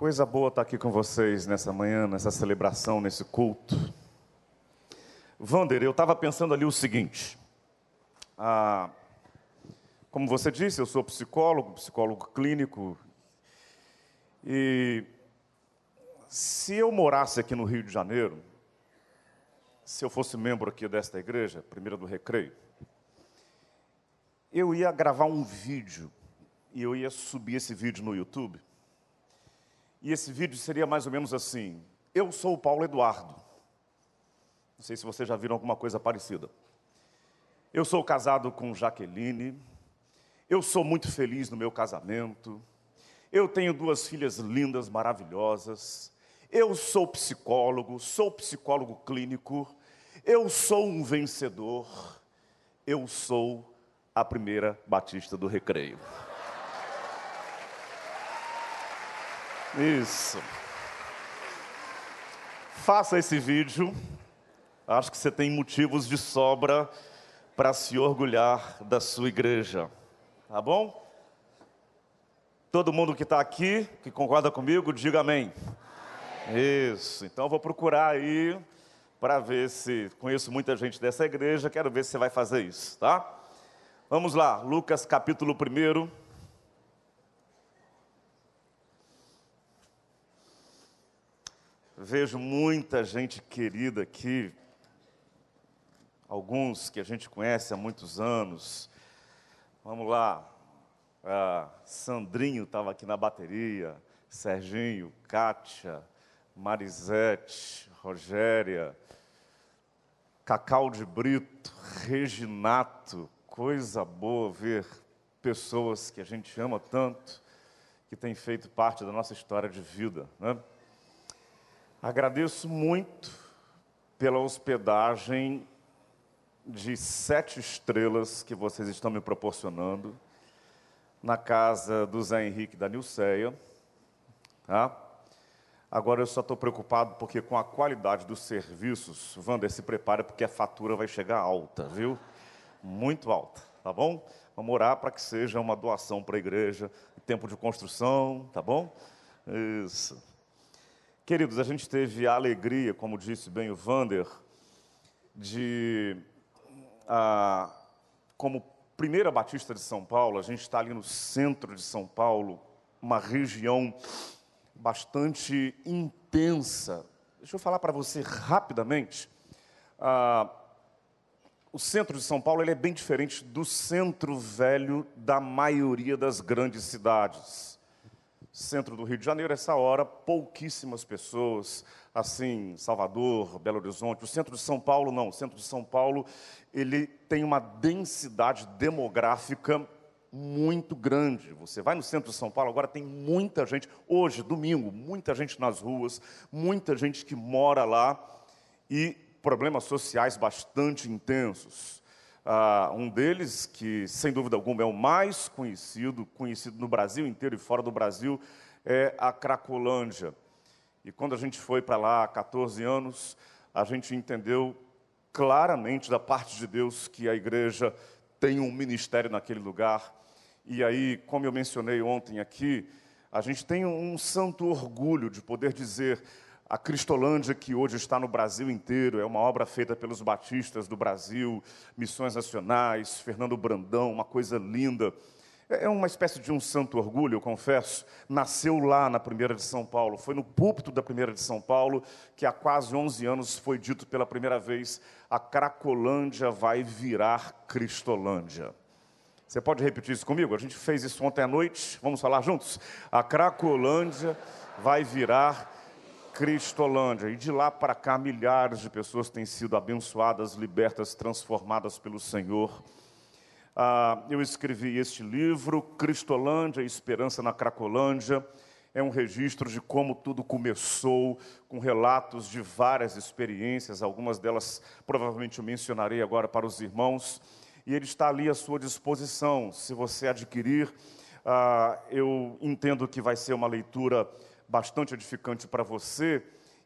Coisa boa estar aqui com vocês nessa manhã, nessa celebração, nesse culto. Vander, eu estava pensando ali o seguinte. Ah, como você disse, eu sou psicólogo, psicólogo clínico. E se eu morasse aqui no Rio de Janeiro, se eu fosse membro aqui desta igreja, primeira do Recreio, eu ia gravar um vídeo e eu ia subir esse vídeo no YouTube e esse vídeo seria mais ou menos assim: Eu sou o Paulo Eduardo. Não sei se vocês já viram alguma coisa parecida. Eu sou casado com Jaqueline. Eu sou muito feliz no meu casamento. Eu tenho duas filhas lindas, maravilhosas. Eu sou psicólogo, sou psicólogo clínico. Eu sou um vencedor. Eu sou a primeira batista do recreio. Isso. Faça esse vídeo. Acho que você tem motivos de sobra para se orgulhar da sua igreja. Tá bom? Todo mundo que está aqui, que concorda comigo, diga amém. Isso. Então eu vou procurar aí para ver se conheço muita gente dessa igreja. Quero ver se você vai fazer isso, tá? Vamos lá, Lucas capítulo 1. Vejo muita gente querida aqui, alguns que a gente conhece há muitos anos. Vamos lá, ah, Sandrinho estava aqui na bateria, Serginho, Kátia, Marisete, Rogéria, Cacau de Brito, Reginato, coisa boa ver pessoas que a gente ama tanto, que têm feito parte da nossa história de vida, né? Agradeço muito pela hospedagem de sete estrelas que vocês estão me proporcionando na casa do Zé Henrique da Nilceia. Tá? Agora eu só estou preocupado porque com a qualidade dos serviços, Wander, se prepare porque a fatura vai chegar alta, viu? Muito alta, tá bom? Vamos orar para que seja uma doação para a igreja, tempo de construção, tá bom? Isso. Queridos, a gente teve a alegria, como disse bem o Vander, de, ah, como primeira Batista de São Paulo, a gente está ali no centro de São Paulo, uma região bastante intensa. Deixa eu falar para você rapidamente. Ah, o centro de São Paulo ele é bem diferente do centro velho da maioria das grandes cidades centro do Rio de Janeiro, essa hora, pouquíssimas pessoas, assim, Salvador, Belo Horizonte. O centro de São Paulo, não. O centro de São Paulo, ele tem uma densidade demográfica muito grande. Você vai no centro de São Paulo, agora tem muita gente, hoje, domingo, muita gente nas ruas, muita gente que mora lá e problemas sociais bastante intensos. Uh, um deles, que sem dúvida alguma é o mais conhecido, conhecido no Brasil inteiro e fora do Brasil, é a Cracolândia. E quando a gente foi para lá há 14 anos, a gente entendeu claramente da parte de Deus que a igreja tem um ministério naquele lugar. E aí, como eu mencionei ontem aqui, a gente tem um santo orgulho de poder dizer a Cristolândia, que hoje está no Brasil inteiro, é uma obra feita pelos batistas do Brasil, Missões Nacionais, Fernando Brandão, uma coisa linda. É, é uma espécie de um santo orgulho, eu confesso. Nasceu lá na Primeira de São Paulo, foi no púlpito da Primeira de São Paulo que há quase 11 anos foi dito pela primeira vez: a Cracolândia vai virar Cristolândia. Você pode repetir isso comigo? A gente fez isso ontem à noite, vamos falar juntos? A Cracolândia vai virar Cristolândia. E de lá para cá, milhares de pessoas têm sido abençoadas, libertas, transformadas pelo Senhor. Ah, eu escrevi este livro, Cristolândia, Esperança na Cracolândia. É um registro de como tudo começou, com relatos de várias experiências, algumas delas provavelmente eu mencionarei agora para os irmãos. E ele está ali à sua disposição. Se você adquirir, ah, eu entendo que vai ser uma leitura bastante edificante para você.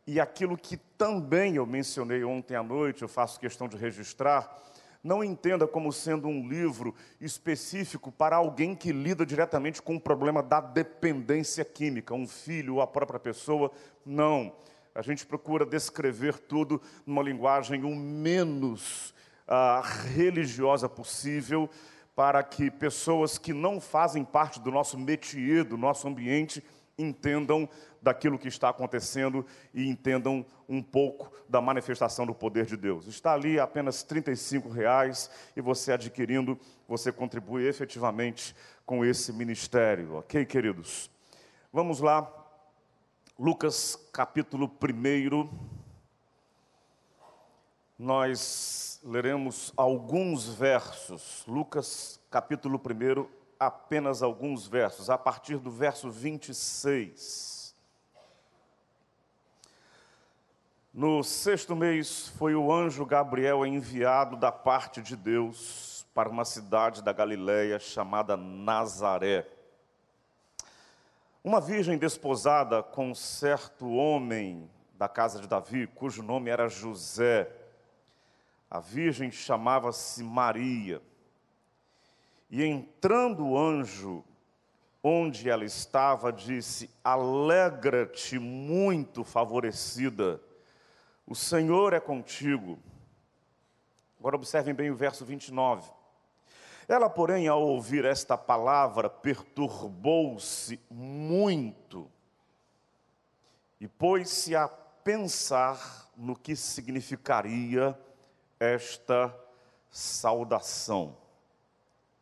E aquilo que também eu mencionei ontem à noite, eu faço questão de registrar, não entenda como sendo um livro específico para alguém que lida diretamente com o problema da dependência química, um filho ou a própria pessoa. Não. A gente procura descrever tudo numa linguagem o menos ah, religiosa possível, para que pessoas que não fazem parte do nosso métier, do nosso ambiente, entendam daquilo que está acontecendo e entendam um pouco da manifestação do poder de Deus. Está ali apenas R$ reais e você adquirindo, você contribui efetivamente com esse ministério, ok, queridos? Vamos lá, Lucas capítulo 1. Nós leremos alguns versos, Lucas capítulo 1, apenas alguns versos, a partir do verso 26. No sexto mês, foi o anjo Gabriel enviado da parte de Deus para uma cidade da Galiléia chamada Nazaré. Uma virgem desposada com um certo homem da casa de Davi, cujo nome era José. A virgem chamava-se Maria. E entrando o anjo onde ela estava, disse: Alegra-te, muito favorecida o Senhor é contigo. Agora observem bem o verso 29. Ela, porém, ao ouvir esta palavra, perturbou-se muito e pôs-se a pensar no que significaria esta saudação.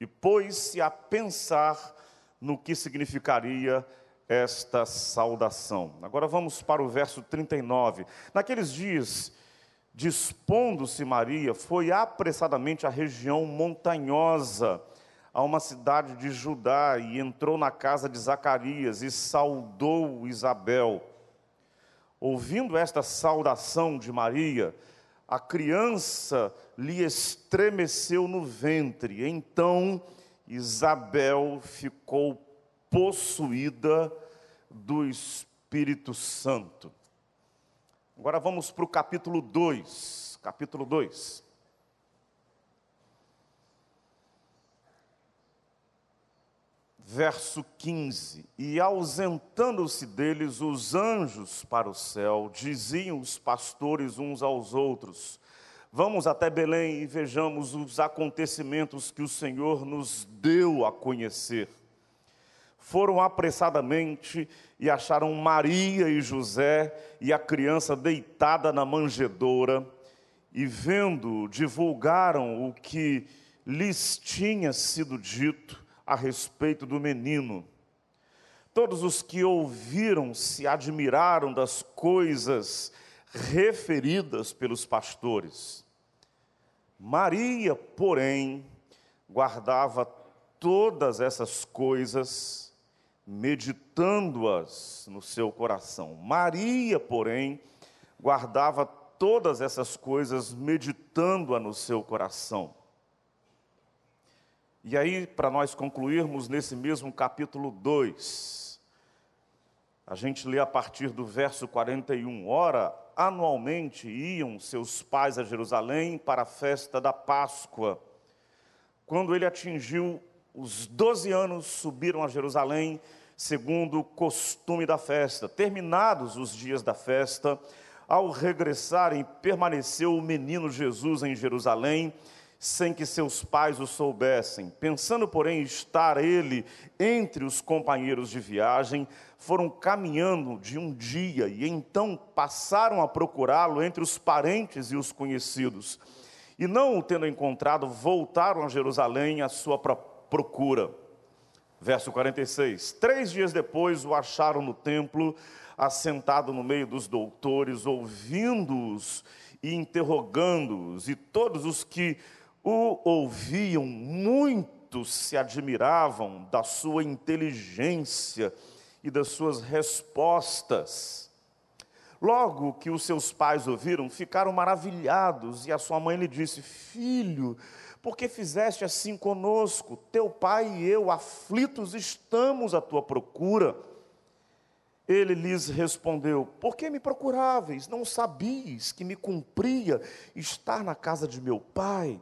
E pôs-se a pensar no que significaria esta saudação. Agora vamos para o verso 39. Naqueles dias, dispondo-se Maria, foi apressadamente à região montanhosa, a uma cidade de Judá, e entrou na casa de Zacarias e saudou Isabel. Ouvindo esta saudação de Maria, a criança lhe estremeceu no ventre. Então Isabel ficou possuída do Espírito Santo. Agora vamos para o capítulo 2. Capítulo 2. Verso 15: E ausentando-se deles os anjos para o céu, diziam os pastores uns aos outros: Vamos até Belém e vejamos os acontecimentos que o Senhor nos deu a conhecer. Foram apressadamente e acharam Maria e José e a criança deitada na manjedoura, e vendo, divulgaram o que lhes tinha sido dito a respeito do menino. Todos os que ouviram se admiraram das coisas referidas pelos pastores. Maria, porém, guardava todas essas coisas meditando-as no seu coração. Maria, porém, guardava todas essas coisas, meditando-as no seu coração. E aí, para nós concluirmos nesse mesmo capítulo 2, a gente lê a partir do verso 41. Ora, anualmente iam seus pais a Jerusalém para a festa da Páscoa. Quando ele atingiu os doze anos subiram a Jerusalém, segundo o costume da festa. Terminados os dias da festa, ao regressarem, permaneceu o menino Jesus em Jerusalém, sem que seus pais o soubessem. Pensando, porém, estar ele entre os companheiros de viagem, foram caminhando de um dia e então passaram a procurá-lo entre os parentes e os conhecidos. E não o tendo encontrado, voltaram a Jerusalém à sua procura. Verso 46: Três dias depois o acharam no templo, assentado no meio dos doutores, ouvindo-os e interrogando-os, e todos os que o ouviam, muitos se admiravam da sua inteligência e das suas respostas. Logo que os seus pais ouviram, ficaram maravilhados, e a sua mãe lhe disse: Filho, porque fizeste assim conosco? Teu pai e eu, aflitos, estamos à tua procura. Ele lhes respondeu: Por que me procuráveis? Não sabias que me cumpria estar na casa de meu pai?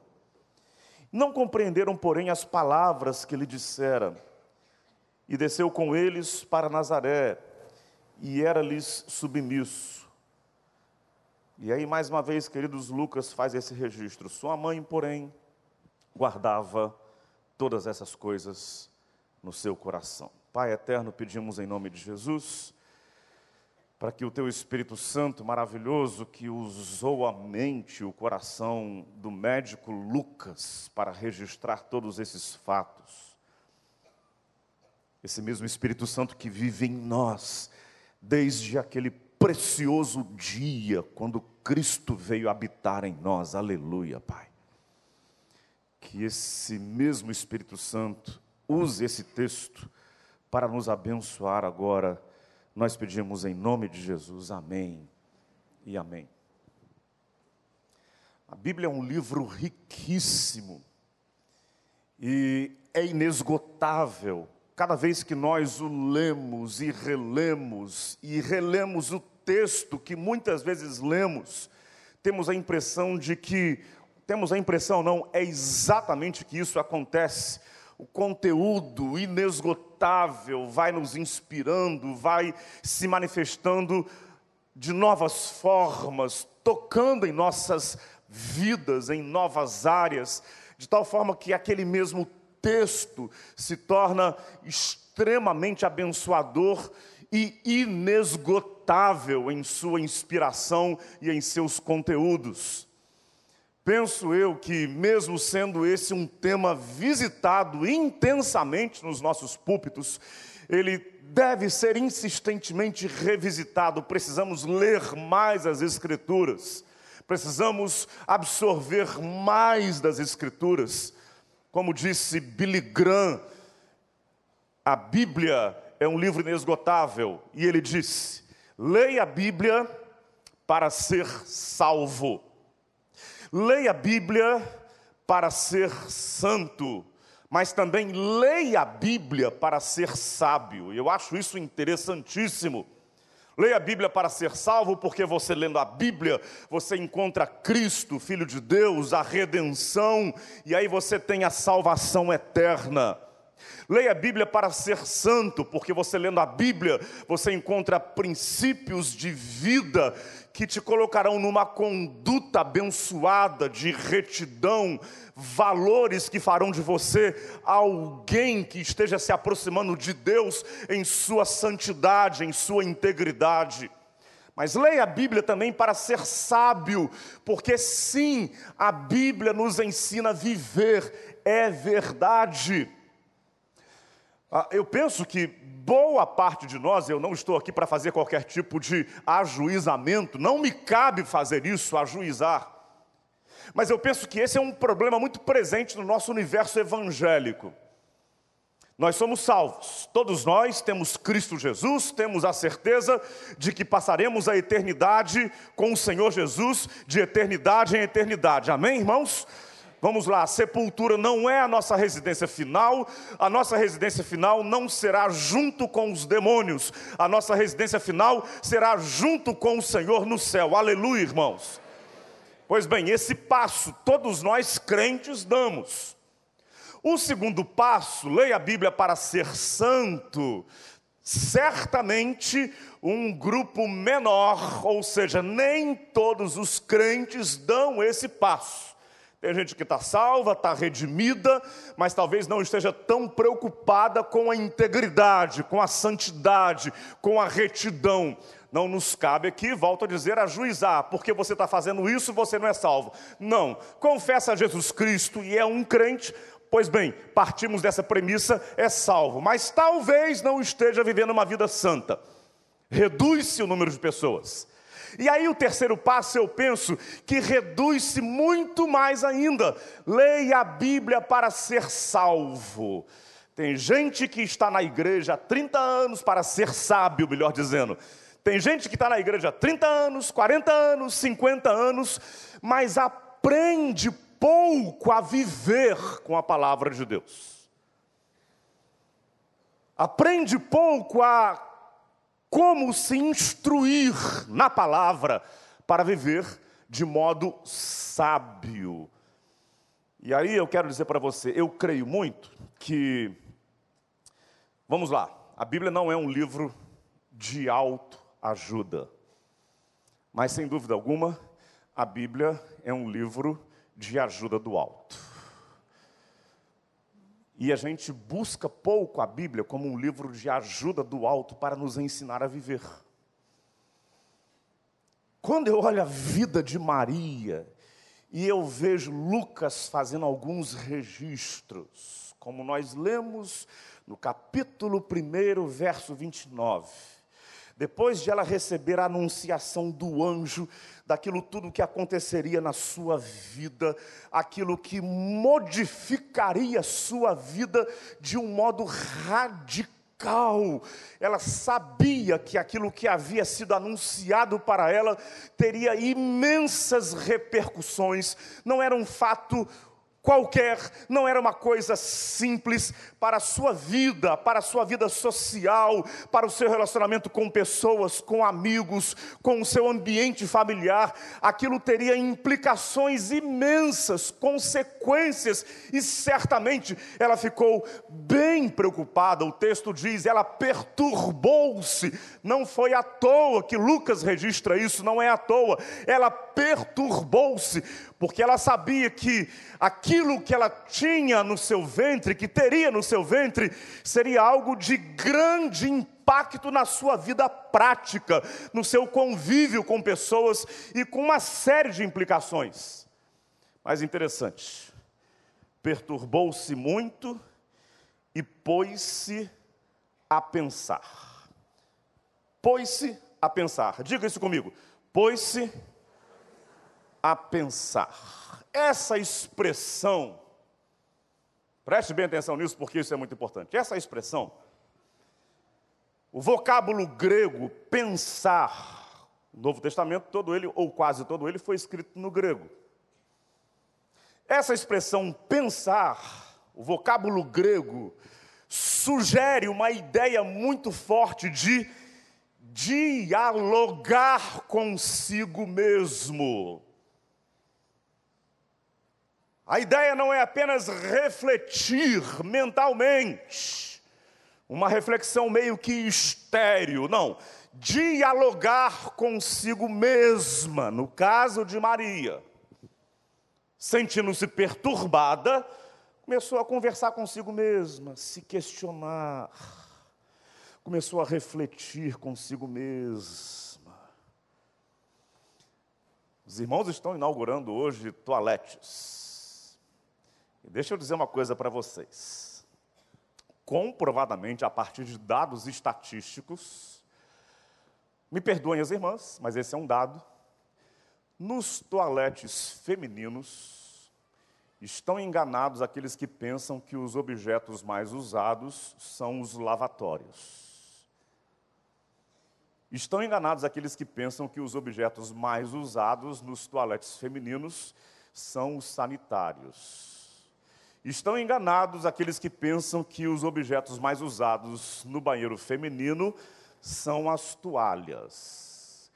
Não compreenderam, porém, as palavras que lhe dissera. E desceu com eles para Nazaré, e era-lhes submisso. E aí, mais uma vez, queridos, Lucas faz esse registro. Sua mãe, porém, guardava todas essas coisas no seu coração. Pai eterno, pedimos em nome de Jesus para que o teu Espírito Santo maravilhoso, que usou a mente, o coração do médico Lucas para registrar todos esses fatos, esse mesmo Espírito Santo que vive em nós, desde aquele precioso dia quando Cristo veio habitar em nós, aleluia, Pai. Que esse mesmo Espírito Santo use esse texto para nos abençoar agora nós pedimos em nome de Jesus, amém e amém. A Bíblia é um livro riquíssimo e é inesgotável. Cada vez que nós o lemos e relemos, e relemos o texto que muitas vezes lemos, temos a impressão de que, temos a impressão, não, é exatamente que isso acontece o conteúdo inesgotável vai nos inspirando, vai se manifestando de novas formas, tocando em nossas vidas, em novas áreas, de tal forma que aquele mesmo texto se torna extremamente abençoador e inesgotável em sua inspiração e em seus conteúdos. Penso eu que, mesmo sendo esse um tema visitado intensamente nos nossos púlpitos, ele deve ser insistentemente revisitado. Precisamos ler mais as Escrituras, precisamos absorver mais das Escrituras. Como disse Billy Graham, a Bíblia é um livro inesgotável, e ele disse: leia a Bíblia para ser salvo. Leia a Bíblia para ser santo, mas também leia a Bíblia para ser sábio. Eu acho isso interessantíssimo. Leia a Bíblia para ser salvo, porque você lendo a Bíblia, você encontra Cristo, Filho de Deus, a redenção, e aí você tem a salvação eterna. Leia a Bíblia para ser santo, porque você lendo a Bíblia, você encontra princípios de vida que te colocarão numa conduta abençoada de retidão, valores que farão de você alguém que esteja se aproximando de Deus em sua santidade, em sua integridade. Mas leia a Bíblia também para ser sábio, porque sim, a Bíblia nos ensina a viver, é verdade. Ah, eu penso que boa parte de nós, eu não estou aqui para fazer qualquer tipo de ajuizamento, não me cabe fazer isso, ajuizar. Mas eu penso que esse é um problema muito presente no nosso universo evangélico. Nós somos salvos, todos nós temos Cristo Jesus, temos a certeza de que passaremos a eternidade com o Senhor Jesus, de eternidade em eternidade, amém, irmãos? Vamos lá, a sepultura não é a nossa residência final, a nossa residência final não será junto com os demônios, a nossa residência final será junto com o Senhor no céu, aleluia, irmãos. Pois bem, esse passo todos nós crentes damos. O segundo passo, leia a Bíblia para ser santo, certamente um grupo menor, ou seja, nem todos os crentes dão esse passo. Tem gente que está salva, está redimida, mas talvez não esteja tão preocupada com a integridade, com a santidade, com a retidão. Não nos cabe aqui, volto a dizer, ajuizar, porque você está fazendo isso, você não é salvo. Não, confessa a Jesus Cristo e é um crente, pois bem, partimos dessa premissa, é salvo, mas talvez não esteja vivendo uma vida santa. Reduz-se o número de pessoas e aí o terceiro passo, eu penso, que reduz-se muito mais ainda. Leia a Bíblia para ser salvo. Tem gente que está na igreja há 30 anos para ser sábio, melhor dizendo. Tem gente que está na igreja há 30 anos, 40 anos, 50 anos, mas aprende pouco a viver com a palavra de Deus. Aprende pouco a como se instruir na palavra para viver de modo sábio. E aí eu quero dizer para você, eu creio muito que, vamos lá, a Bíblia não é um livro de autoajuda, mas sem dúvida alguma, a Bíblia é um livro de ajuda do alto. E a gente busca pouco a Bíblia como um livro de ajuda do alto para nos ensinar a viver. Quando eu olho a vida de Maria e eu vejo Lucas fazendo alguns registros, como nós lemos no capítulo 1, verso 29. Depois de ela receber a anunciação do anjo, daquilo tudo que aconteceria na sua vida, aquilo que modificaria sua vida de um modo radical. Ela sabia que aquilo que havia sido anunciado para ela teria imensas repercussões. Não era um fato qualquer, não era uma coisa simples para a sua vida, para a sua vida social, para o seu relacionamento com pessoas, com amigos, com o seu ambiente familiar. Aquilo teria implicações imensas, consequências, e certamente ela ficou bem preocupada. O texto diz: ela perturbou-se. Não foi à toa que Lucas registra isso, não é à toa. Ela perturbou-se porque ela sabia que aquilo que ela tinha no seu ventre, que teria no seu ventre, seria algo de grande impacto na sua vida prática, no seu convívio com pessoas e com uma série de implicações. Mas interessante, perturbou-se muito e pôs-se a pensar. Pôs-se a pensar. Diga isso comigo. Pôs-se a pensar. Essa expressão, preste bem atenção nisso porque isso é muito importante. Essa expressão, o vocábulo grego pensar, o Novo Testamento todo ele, ou quase todo ele, foi escrito no grego. Essa expressão pensar, o vocábulo grego, sugere uma ideia muito forte de dialogar consigo mesmo. A ideia não é apenas refletir mentalmente, uma reflexão meio que estéreo, não. Dialogar consigo mesma, no caso de Maria. Sentindo-se perturbada, começou a conversar consigo mesma, se questionar, começou a refletir consigo mesma. Os irmãos estão inaugurando hoje toaletes. Deixa eu dizer uma coisa para vocês. Comprovadamente, a partir de dados estatísticos, me perdoem as irmãs, mas esse é um dado. Nos toaletes femininos, estão enganados aqueles que pensam que os objetos mais usados são os lavatórios. Estão enganados aqueles que pensam que os objetos mais usados nos toaletes femininos são os sanitários. Estão enganados aqueles que pensam que os objetos mais usados no banheiro feminino são as toalhas.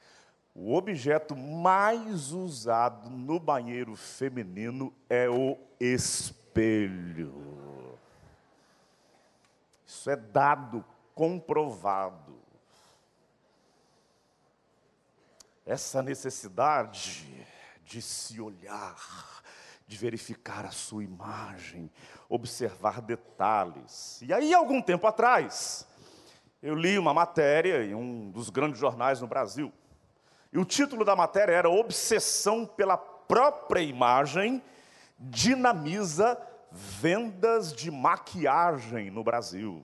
O objeto mais usado no banheiro feminino é o espelho. Isso é dado comprovado. Essa necessidade de se olhar, de verificar a sua imagem, observar detalhes. E aí, algum tempo atrás, eu li uma matéria em um dos grandes jornais no Brasil. E o título da matéria era Obsessão pela própria imagem dinamiza vendas de maquiagem no Brasil.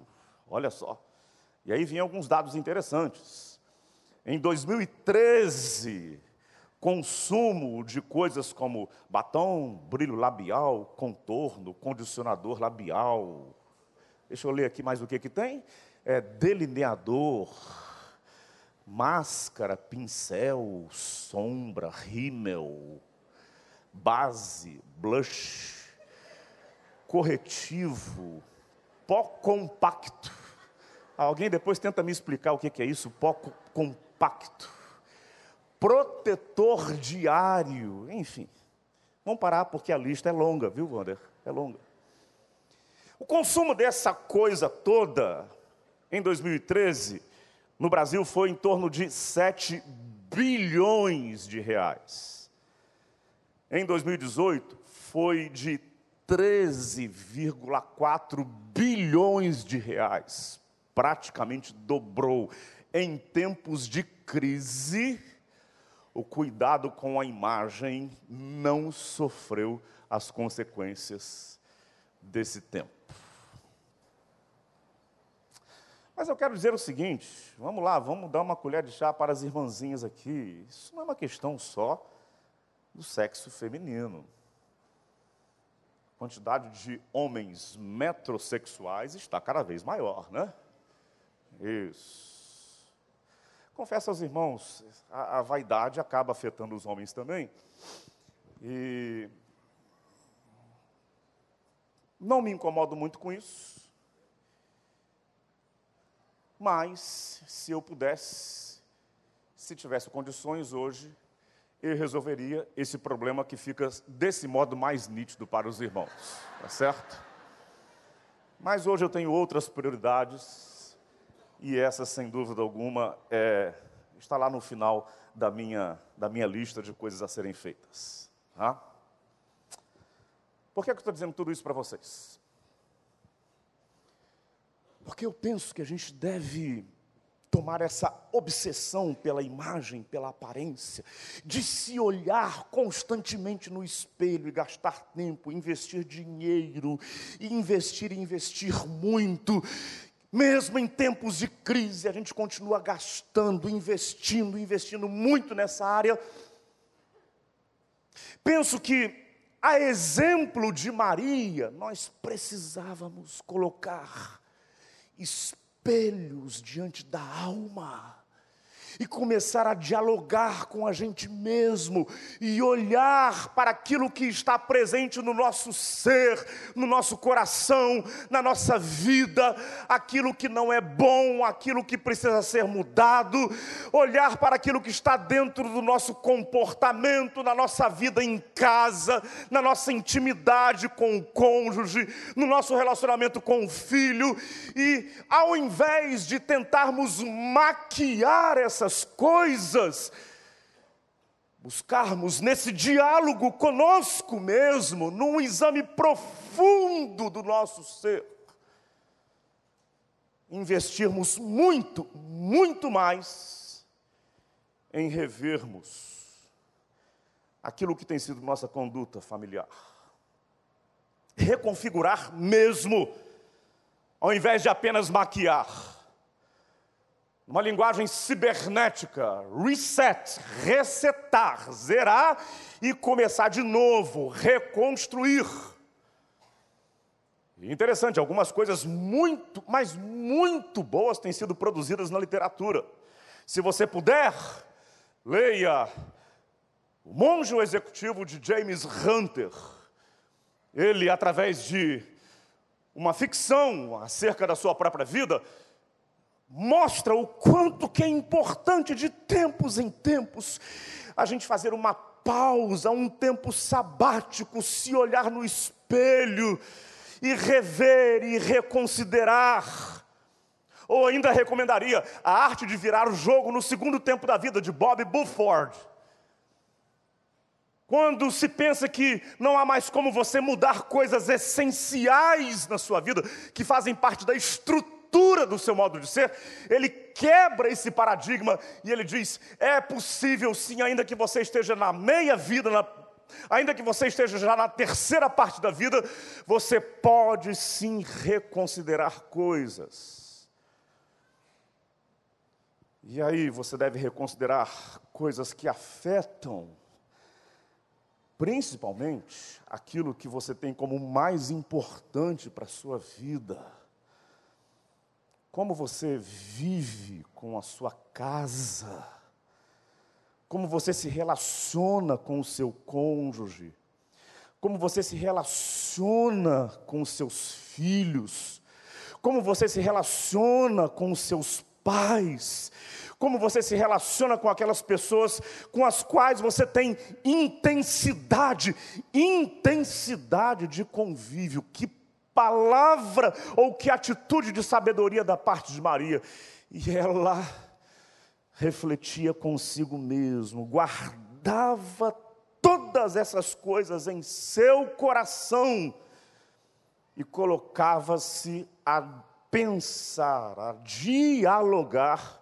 Olha só. E aí vinham alguns dados interessantes. Em 2013, consumo de coisas como batom, brilho labial, contorno, condicionador labial. Deixa eu ler aqui mais o que que tem. É delineador, máscara, pincel, sombra, rímel, base, blush, corretivo, pó compacto. Alguém depois tenta me explicar o que que é isso, pó compacto protetor diário, enfim, Vamos parar porque a lista é longa, viu, Wander? É longa. O consumo dessa coisa toda em 2013 no Brasil foi em torno de 7 bilhões de reais. Em 2018 foi de 13,4 bilhões de reais. Praticamente dobrou. Em tempos de crise, o cuidado com a imagem não sofreu as consequências desse tempo. Mas eu quero dizer o seguinte: vamos lá, vamos dar uma colher de chá para as irmãzinhas aqui. Isso não é uma questão só do sexo feminino. A quantidade de homens metrosexuais está cada vez maior, né? Isso. Confesso aos irmãos, a, a vaidade acaba afetando os homens também. E não me incomodo muito com isso. Mas, se eu pudesse, se tivesse condições hoje, eu resolveria esse problema que fica desse modo mais nítido para os irmãos, tá certo? Mas hoje eu tenho outras prioridades e essa, sem dúvida alguma, é, está lá no final da minha, da minha lista de coisas a serem feitas. Tá? Por que, é que eu estou dizendo tudo isso para vocês? Porque eu penso que a gente deve tomar essa obsessão pela imagem, pela aparência, de se olhar constantemente no espelho e gastar tempo, investir dinheiro, investir e investir muito, mesmo em tempos de crise, a gente continua gastando, investindo, investindo muito nessa área. Penso que, a exemplo de Maria, nós precisávamos colocar espelhos diante da alma e começar a dialogar com a gente mesmo e olhar para aquilo que está presente no nosso ser, no nosso coração, na nossa vida, aquilo que não é bom, aquilo que precisa ser mudado, olhar para aquilo que está dentro do nosso comportamento, na nossa vida em casa, na nossa intimidade com o cônjuge, no nosso relacionamento com o filho e ao invés de tentarmos maquiar essa coisas, buscarmos nesse diálogo conosco mesmo, num exame profundo do nosso ser, investirmos muito, muito mais em revermos aquilo que tem sido nossa conduta familiar. Reconfigurar mesmo, ao invés de apenas maquiar uma linguagem cibernética, reset, resetar, zerar e começar de novo, reconstruir. interessante, algumas coisas muito, mas muito boas têm sido produzidas na literatura. Se você puder, leia O Monge Executivo de James Hunter. Ele, através de uma ficção acerca da sua própria vida, mostra o quanto que é importante de tempos em tempos a gente fazer uma pausa, um tempo sabático, se olhar no espelho e rever e reconsiderar. Ou ainda recomendaria a arte de virar o jogo no segundo tempo da vida de Bob Buford. Quando se pensa que não há mais como você mudar coisas essenciais na sua vida, que fazem parte da estrutura estrutura do seu modo de ser, ele quebra esse paradigma e ele diz: é possível sim, ainda que você esteja na meia vida, na, ainda que você esteja já na terceira parte da vida, você pode sim reconsiderar coisas. E aí você deve reconsiderar coisas que afetam, principalmente aquilo que você tem como mais importante para a sua vida como você vive com a sua casa, como você se relaciona com o seu cônjuge, como você se relaciona com os seus filhos, como você se relaciona com os seus pais, como você se relaciona com aquelas pessoas com as quais você tem intensidade, intensidade de convívio. Que palavra ou que atitude de sabedoria da parte de Maria. E ela refletia consigo mesmo, guardava todas essas coisas em seu coração e colocava-se a pensar, a dialogar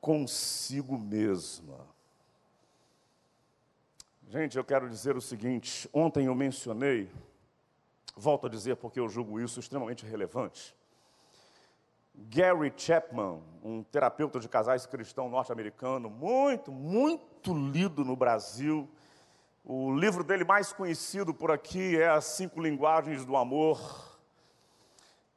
consigo mesma. Gente, eu quero dizer o seguinte: ontem eu mencionei, volto a dizer porque eu julgo isso extremamente relevante. Gary Chapman, um terapeuta de casais cristão norte-americano, muito, muito lido no Brasil, o livro dele mais conhecido por aqui é As Cinco Linguagens do Amor.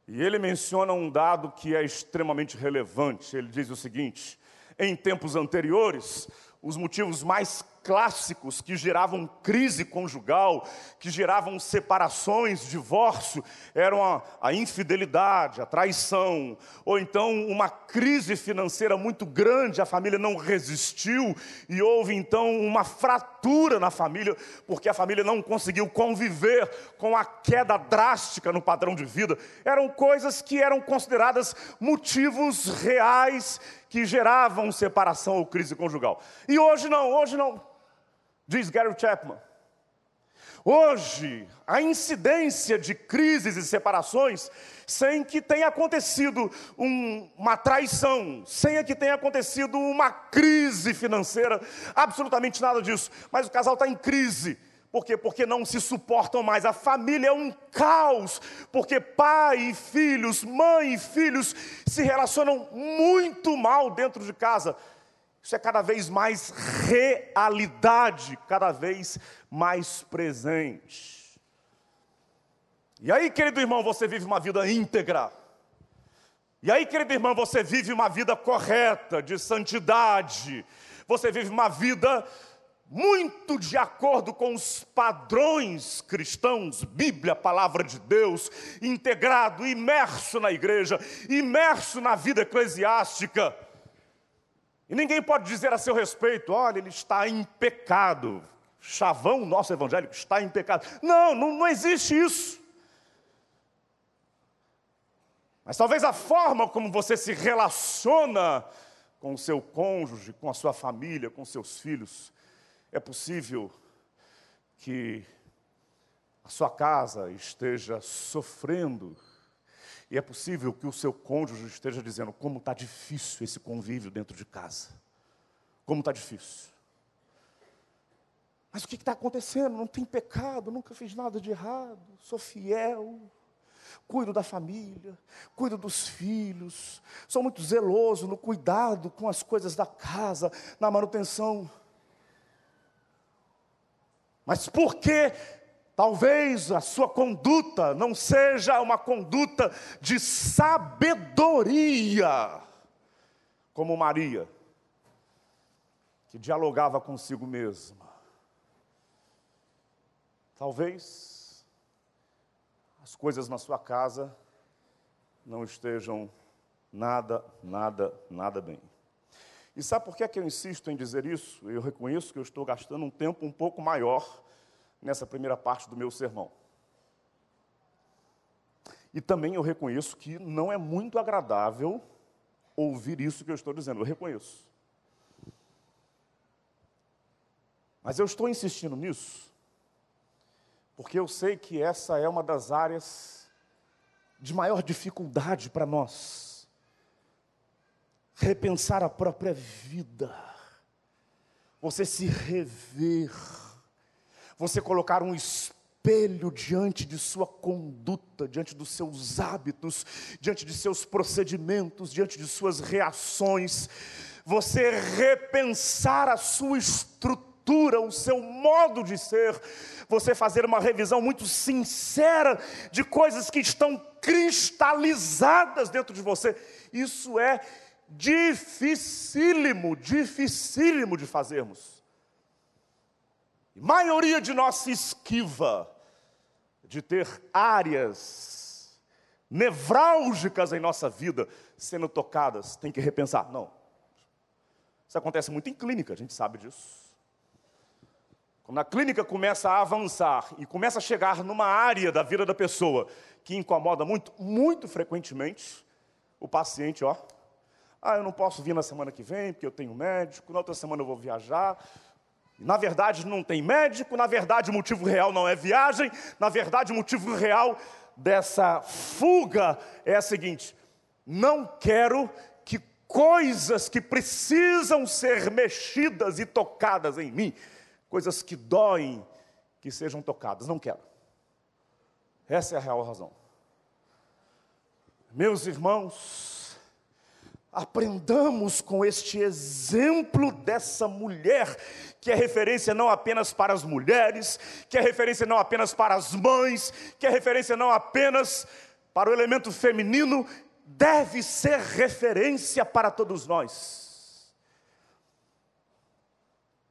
E ele menciona um dado que é extremamente relevante. Ele diz o seguinte: em tempos anteriores, os motivos mais clássicos que geravam crise conjugal, que geravam separações, divórcio, eram a, a, infidelidade, a traição, ou então uma crise financeira muito grande, a família não resistiu e houve então uma fratura na família, porque a família não conseguiu conviver com a queda drástica no padrão de vida. Eram coisas que eram consideradas motivos reais que geravam separação ou crise conjugal. E hoje não, hoje não diz Gary Chapman. Hoje, a incidência de crises e separações, sem que tenha acontecido um, uma traição, sem que tenha acontecido uma crise financeira, absolutamente nada disso. Mas o casal está em crise. Por quê? Porque não se suportam mais. A família é um caos, porque pai e filhos, mãe e filhos se relacionam muito mal dentro de casa. Isso é cada vez mais realidade, cada vez mais presente. E aí, querido irmão, você vive uma vida íntegra. E aí, querido irmão, você vive uma vida correta, de santidade. Você vive uma vida muito de acordo com os padrões cristãos, Bíblia, palavra de Deus, integrado, imerso na igreja, imerso na vida eclesiástica. E ninguém pode dizer a seu respeito: olha, ele está em pecado. Chavão, nosso evangélico, está em pecado. Não, não, não existe isso. Mas talvez a forma como você se relaciona com o seu cônjuge, com a sua família, com seus filhos, é possível que a sua casa esteja sofrendo e é possível que o seu cônjuge esteja dizendo: como está difícil esse convívio dentro de casa. Como está difícil. Mas o que está acontecendo? Não tem pecado, nunca fiz nada de errado, sou fiel, cuido da família, cuido dos filhos, sou muito zeloso no cuidado com as coisas da casa, na manutenção. Mas por que Talvez a sua conduta não seja uma conduta de sabedoria, como Maria, que dialogava consigo mesma. Talvez as coisas na sua casa não estejam nada, nada, nada bem. E sabe por que, é que eu insisto em dizer isso? Eu reconheço que eu estou gastando um tempo um pouco maior nessa primeira parte do meu sermão. E também eu reconheço que não é muito agradável ouvir isso que eu estou dizendo, eu reconheço. Mas eu estou insistindo nisso, porque eu sei que essa é uma das áreas de maior dificuldade para nós. Repensar a própria vida, você se rever, você colocar um espelho diante de sua conduta, diante dos seus hábitos, diante de seus procedimentos, diante de suas reações, você repensar a sua estrutura, o seu modo de ser, você fazer uma revisão muito sincera de coisas que estão cristalizadas dentro de você. Isso é dificílimo, dificílimo de fazermos. A maioria de nós se esquiva de ter áreas nevrálgicas em nossa vida sendo tocadas, tem que repensar. Não. Isso acontece muito em clínica, a gente sabe disso. Quando a clínica começa a avançar e começa a chegar numa área da vida da pessoa que incomoda muito, muito frequentemente, o paciente, ó, ah, eu não posso vir na semana que vem porque eu tenho médico, na outra semana eu vou viajar. Na verdade, não tem médico, na verdade, o motivo real não é viagem, na verdade, o motivo real dessa fuga é a seguinte: não quero que coisas que precisam ser mexidas e tocadas em mim, coisas que doem, que sejam tocadas, não quero. Essa é a real razão. Meus irmãos, aprendamos com este exemplo dessa mulher, que é referência não apenas para as mulheres, que é referência não apenas para as mães, que é referência não apenas para o elemento feminino, deve ser referência para todos nós.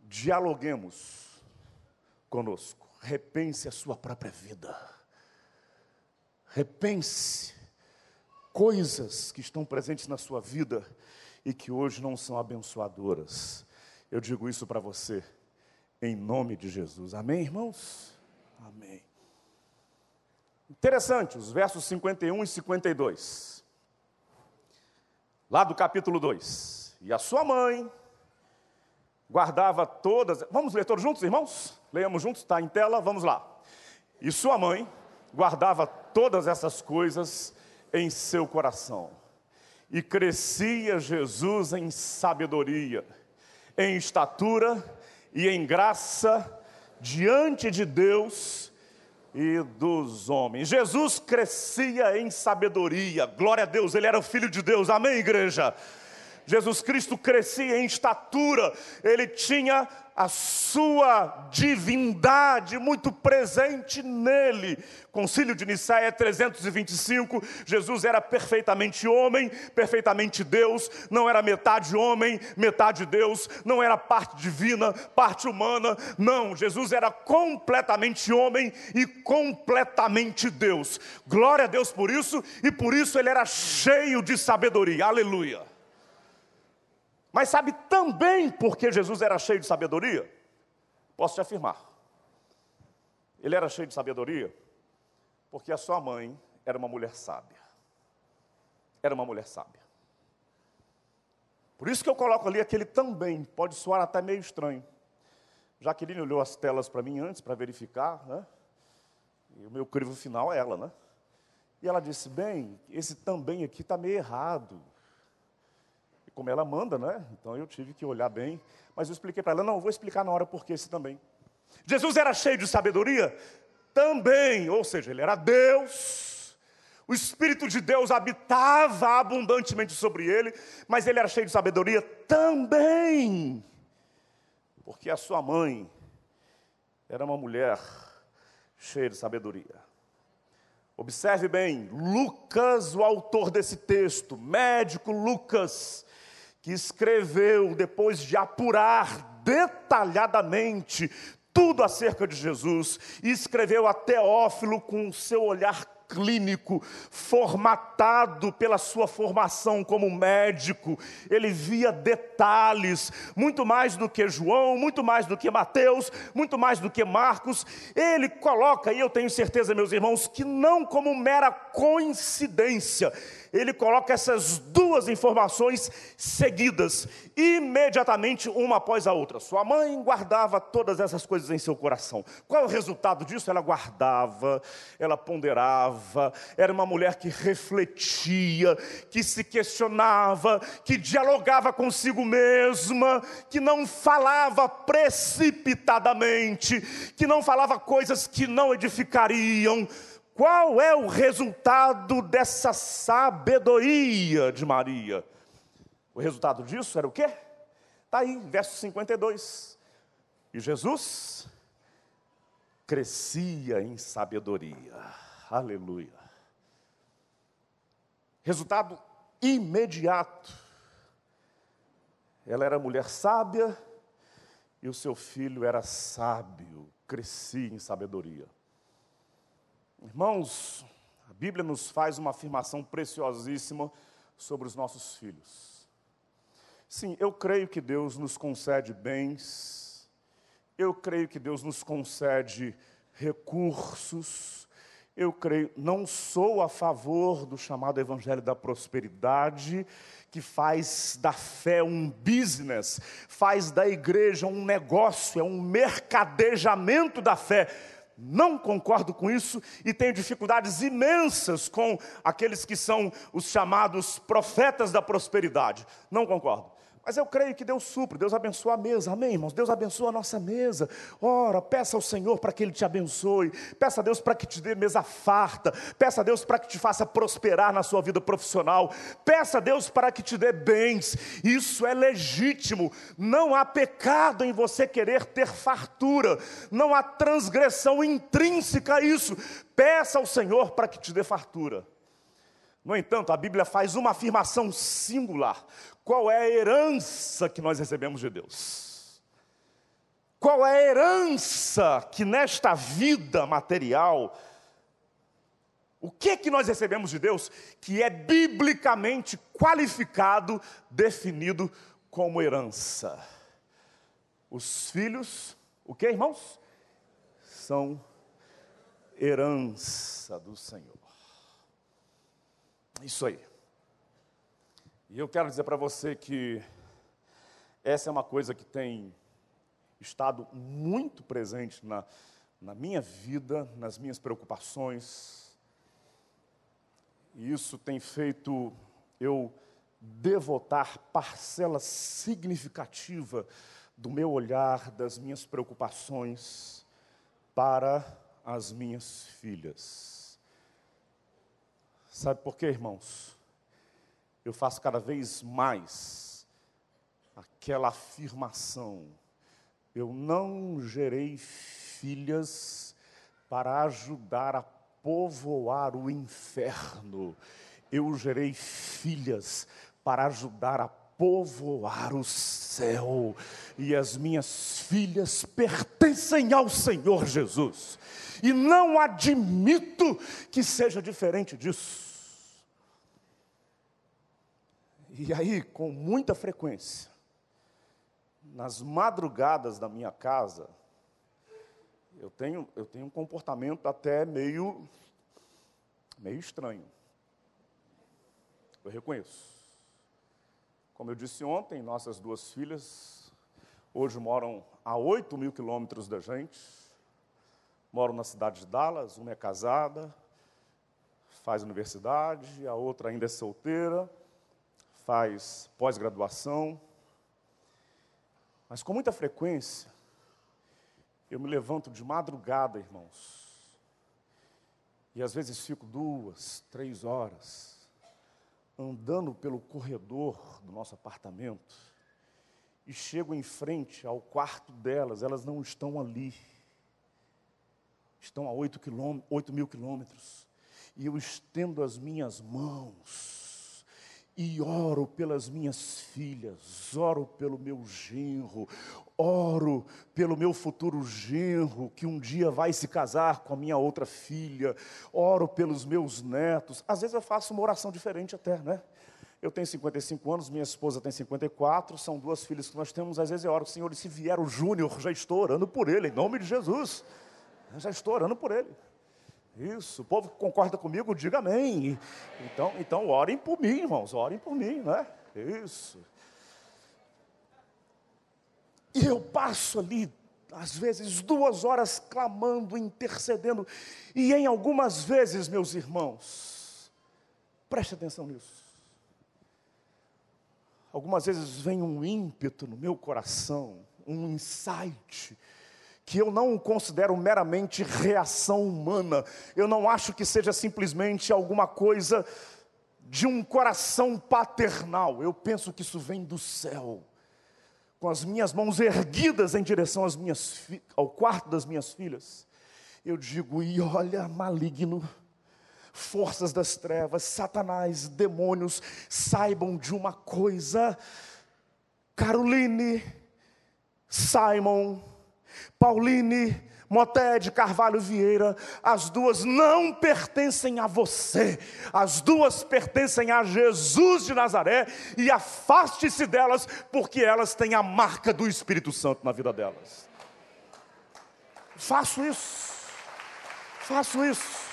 Dialoguemos conosco, repense a sua própria vida, repense coisas que estão presentes na sua vida e que hoje não são abençoadoras. Eu digo isso para você, em nome de Jesus. Amém, irmãos? Amém. Interessante, os versos 51 e 52. Lá do capítulo 2. E a sua mãe guardava todas. Vamos ler todos juntos, irmãos? Leamos juntos, está em tela, vamos lá. E sua mãe guardava todas essas coisas em seu coração. E crescia Jesus em sabedoria, em estatura e em graça diante de Deus e dos homens. Jesus crescia em sabedoria, glória a Deus, ele era o filho de Deus, amém, igreja? Jesus Cristo crescia em estatura, ele tinha a sua divindade muito presente nele. Concílio de Nicéia 325, Jesus era perfeitamente homem, perfeitamente Deus, não era metade homem, metade Deus, não era parte divina, parte humana, não, Jesus era completamente homem e completamente Deus. Glória a Deus por isso, e por isso ele era cheio de sabedoria. Aleluia. Mas sabe também porque Jesus era cheio de sabedoria? Posso te afirmar. Ele era cheio de sabedoria porque a sua mãe era uma mulher sábia. Era uma mulher sábia. Por isso que eu coloco ali aquele também, pode soar até meio estranho. Jaqueline olhou as telas para mim antes para verificar, né? E o meu crivo final é ela, né? E ela disse: Bem, esse também aqui está meio errado como ela manda, né? Então eu tive que olhar bem. Mas eu expliquei para ela: não, vou explicar na hora porque esse também. Jesus era cheio de sabedoria? Também, ou seja, ele era Deus. O Espírito de Deus habitava abundantemente sobre ele, mas ele era cheio de sabedoria também, porque a sua mãe era uma mulher cheia de sabedoria. Observe bem, Lucas, o autor desse texto, médico Lucas, que escreveu, depois de apurar detalhadamente tudo acerca de Jesus, escreveu a Teófilo com o seu olhar clínico, formatado pela sua formação como médico, ele via detalhes, muito mais do que João, muito mais do que Mateus, muito mais do que Marcos. Ele coloca, e eu tenho certeza, meus irmãos, que não como mera coincidência, ele coloca essas duas informações seguidas, imediatamente uma após a outra. Sua mãe guardava todas essas coisas em seu coração. Qual é o resultado disso? Ela guardava, ela ponderava, era uma mulher que refletia, que se questionava, que dialogava consigo mesma, que não falava precipitadamente, que não falava coisas que não edificariam qual é o resultado dessa sabedoria de Maria? O resultado disso era o quê? Está aí, verso 52. E Jesus crescia em sabedoria. Aleluia. Resultado imediato. Ela era mulher sábia e o seu filho era sábio, crescia em sabedoria. Irmãos, Bíblia nos faz uma afirmação preciosíssima sobre os nossos filhos. Sim, eu creio que Deus nos concede bens, eu creio que Deus nos concede recursos, eu creio, não sou a favor do chamado evangelho da prosperidade, que faz da fé um business, faz da igreja um negócio, é um mercadejamento da fé. Não concordo com isso e tenho dificuldades imensas com aqueles que são os chamados profetas da prosperidade. Não concordo. Mas eu creio que Deus supre, Deus abençoa a mesa, amém, irmãos? Deus abençoa a nossa mesa. Ora, peça ao Senhor para que Ele te abençoe, peça a Deus para que te dê mesa farta, peça a Deus para que te faça prosperar na sua vida profissional, peça a Deus para que te dê bens, isso é legítimo, não há pecado em você querer ter fartura, não há transgressão intrínseca a isso, peça ao Senhor para que te dê fartura. No entanto, a Bíblia faz uma afirmação singular: qual é a herança que nós recebemos de Deus? Qual é a herança que nesta vida material, o que é que nós recebemos de Deus que é biblicamente qualificado, definido como herança? Os filhos, o que, irmãos? São herança do Senhor. Isso aí. E eu quero dizer para você que essa é uma coisa que tem estado muito presente na, na minha vida, nas minhas preocupações. E isso tem feito eu devotar parcela significativa do meu olhar, das minhas preocupações para as minhas filhas. Sabe por quê, irmãos? Eu faço cada vez mais aquela afirmação: eu não gerei filhas para ajudar a povoar o inferno, eu gerei filhas para ajudar a povoar o céu, e as minhas filhas pertencem ao Senhor Jesus, e não admito que seja diferente disso. E aí, com muita frequência, nas madrugadas da minha casa, eu tenho, eu tenho um comportamento até meio, meio estranho. Eu reconheço. Como eu disse ontem, nossas duas filhas hoje moram a 8 mil quilômetros da gente. Moram na cidade de Dallas, uma é casada, faz universidade, a outra ainda é solteira faz pós-graduação, mas com muita frequência, eu me levanto de madrugada, irmãos, e às vezes fico duas, três horas, andando pelo corredor do nosso apartamento, e chego em frente ao quarto delas, elas não estão ali, estão a oito, oito mil quilômetros, e eu estendo as minhas mãos, e oro pelas minhas filhas, oro pelo meu genro, oro pelo meu futuro genro, que um dia vai se casar com a minha outra filha, oro pelos meus netos. Às vezes eu faço uma oração diferente até, né? Eu tenho 55 anos, minha esposa tem 54, são duas filhas que nós temos. Às vezes eu oro, Senhor, e se vier o Júnior, já estou orando por ele, em nome de Jesus. já estou orando por ele. Isso, o povo concorda comigo, diga amém. Então, então orem por mim, irmãos, orem por mim, né? Isso. E eu passo ali, às vezes, duas horas clamando, intercedendo, e em algumas vezes, meus irmãos, preste atenção nisso. Algumas vezes vem um ímpeto no meu coração, um insight, que eu não considero meramente reação humana, eu não acho que seja simplesmente alguma coisa de um coração paternal, eu penso que isso vem do céu. Com as minhas mãos erguidas em direção minhas, ao quarto das minhas filhas, eu digo: e olha, maligno, forças das trevas, Satanás, demônios, saibam de uma coisa, Caroline, Simon, Pauline, Moté Carvalho Vieira, as duas não pertencem a você, as duas pertencem a Jesus de Nazaré, e afaste-se delas, porque elas têm a marca do Espírito Santo na vida delas. Faço isso, faço isso.